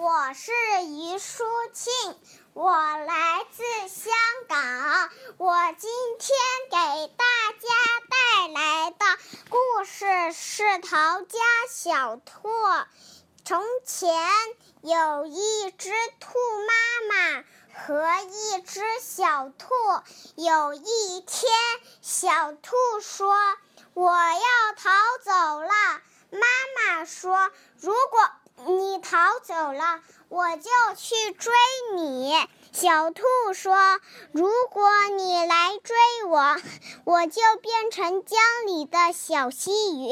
我是于淑庆，我来自香港。我今天给大家带来的故事是《逃家小兔》。从前有一只兔妈妈和一只小兔。有一天，小兔说：“我要逃走了。”妈妈说：“如果……”你逃走了，我就去追你。小兔说：“如果你来追我，我就变成江里的小溪鱼，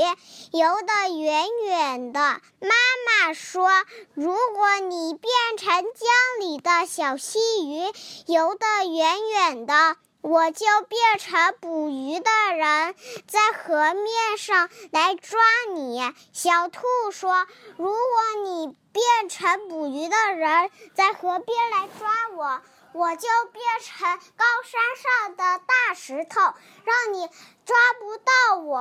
游得远远的。”妈妈说：“如果你变成江里的小溪鱼，游得远远的。”我就变成捕鱼的人，在河面上来抓你。小兔说：“如果你变成捕鱼的人，在河边来抓我，我就变成高山上的大石头，让你抓不到我。”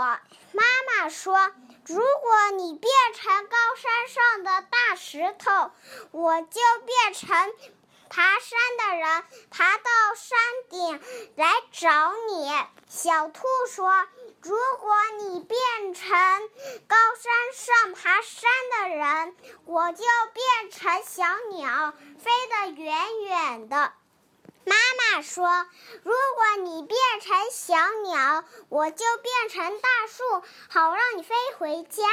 妈妈说：“如果你变成高山上的大石头，我就变成……”爬山的人爬到山顶来找你。小兔说：“如果你变成高山上爬山的人，我就变成小鸟，飞得远远的。”妈妈说：“如果你变成小鸟，我就变成大树，好让你飞回家。”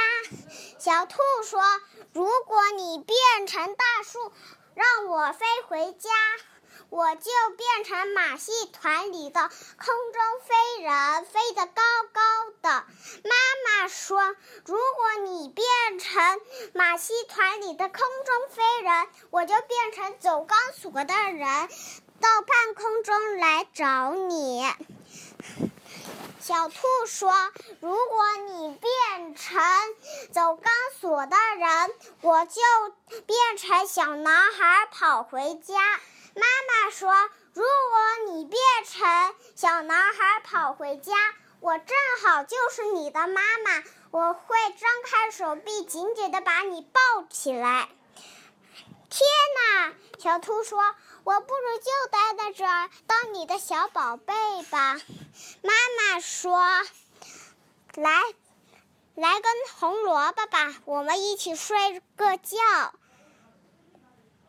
小兔说：“如果你变成大树。”让我飞回家，我就变成马戏团里的空中飞人，飞得高高的。妈妈说：“如果你变成马戏团里的空中飞人，我就变成走钢索的人，到半空中来找你。”小兔说：“如果你变成走钢索的人，我就变成小男孩跑回家。”妈妈说：“如果你变成小男孩跑回家，我正好就是你的妈妈，我会张开手臂，紧紧的把你抱起来。”天哪！小兔说：“我不如就待在这儿，当你的小宝贝吧。”妈妈说：“来，来根红萝卜吧，我们一起睡个觉。”